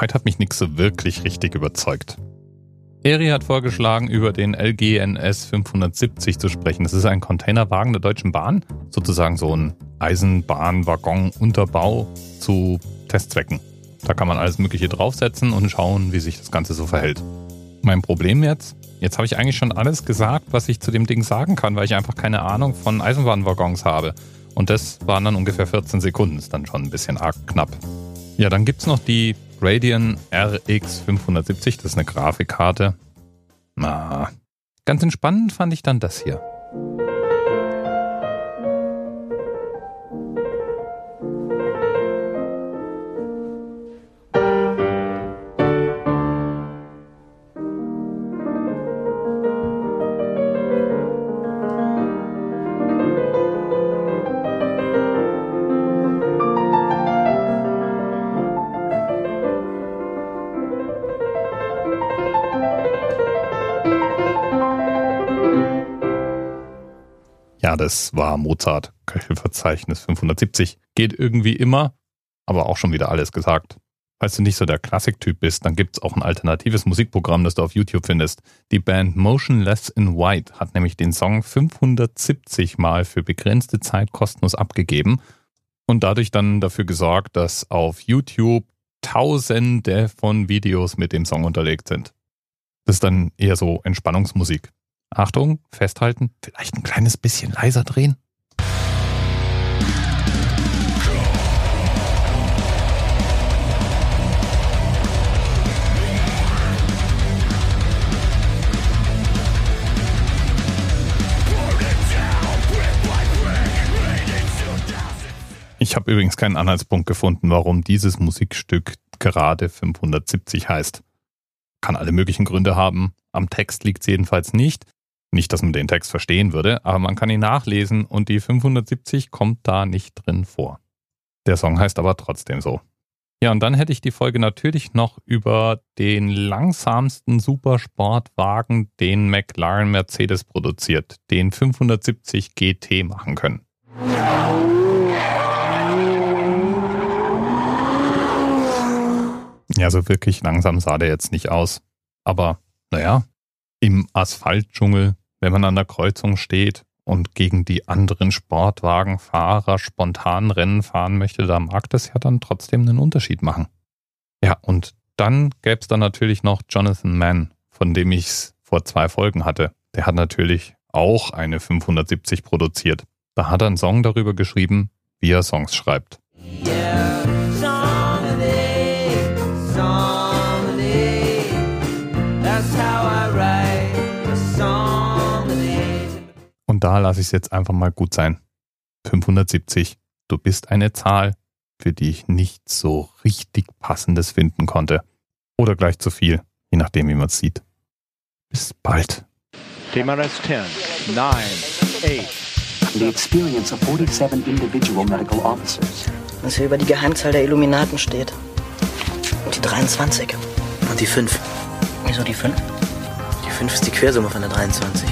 Heute hat mich nichts so wirklich richtig überzeugt. Eri hat vorgeschlagen, über den LGNS 570 zu sprechen. Das ist ein Containerwagen der Deutschen Bahn, sozusagen so ein Eisenbahnwaggon-Unterbau zu Testzwecken. Da kann man alles Mögliche draufsetzen und schauen, wie sich das Ganze so verhält. Mein Problem jetzt, jetzt habe ich eigentlich schon alles gesagt, was ich zu dem Ding sagen kann, weil ich einfach keine Ahnung von Eisenbahnwaggons habe. Und das waren dann ungefähr 14 Sekunden, ist dann schon ein bisschen arg knapp. Ja, dann gibt es noch die Radeon RX 570, das ist eine Grafikkarte. Na, ganz entspannend fand ich dann das hier. Ja, das war Mozart, Köchelverzeichnis 570. Geht irgendwie immer, aber auch schon wieder alles gesagt. Falls du nicht so der Klassiktyp bist, dann gibt's auch ein alternatives Musikprogramm, das du auf YouTube findest. Die Band Motionless in White hat nämlich den Song 570 Mal für begrenzte Zeit kostenlos abgegeben und dadurch dann dafür gesorgt, dass auf YouTube Tausende von Videos mit dem Song unterlegt sind. Das ist dann eher so Entspannungsmusik. Achtung, festhalten, vielleicht ein kleines bisschen leiser drehen. Ich habe übrigens keinen Anhaltspunkt gefunden, warum dieses Musikstück gerade 570 heißt. Kann alle möglichen Gründe haben. Am Text liegt es jedenfalls nicht. Nicht, dass man den Text verstehen würde, aber man kann ihn nachlesen und die 570 kommt da nicht drin vor. Der Song heißt aber trotzdem so. Ja, und dann hätte ich die Folge natürlich noch über den langsamsten Supersportwagen, den McLaren Mercedes produziert, den 570 GT machen können. Ja, so wirklich langsam sah der jetzt nicht aus. Aber naja, im Asphaltdschungel, wenn man an der Kreuzung steht und gegen die anderen Sportwagenfahrer spontan Rennen fahren möchte, da mag das ja dann trotzdem einen Unterschied machen. Ja, und dann gäbe es dann natürlich noch Jonathan Mann, von dem ich es vor zwei Folgen hatte. Der hat natürlich auch eine 570 produziert. Da hat er einen Song darüber geschrieben, wie er Songs schreibt. Yeah, Und da lasse ich es jetzt einfach mal gut sein. 570. Du bist eine Zahl, für die ich nicht so richtig passendes finden konnte. Oder gleich zu viel, je nachdem, wie man es sieht. Bis bald. TMRS 10, 9, 8. The experience of 47 individual medical officers. Was hier über die Geheimzahl der Illuminaten steht. Und die 23. Und die 5. Wieso die 5? Die 5 ist die Quersumme von der 23.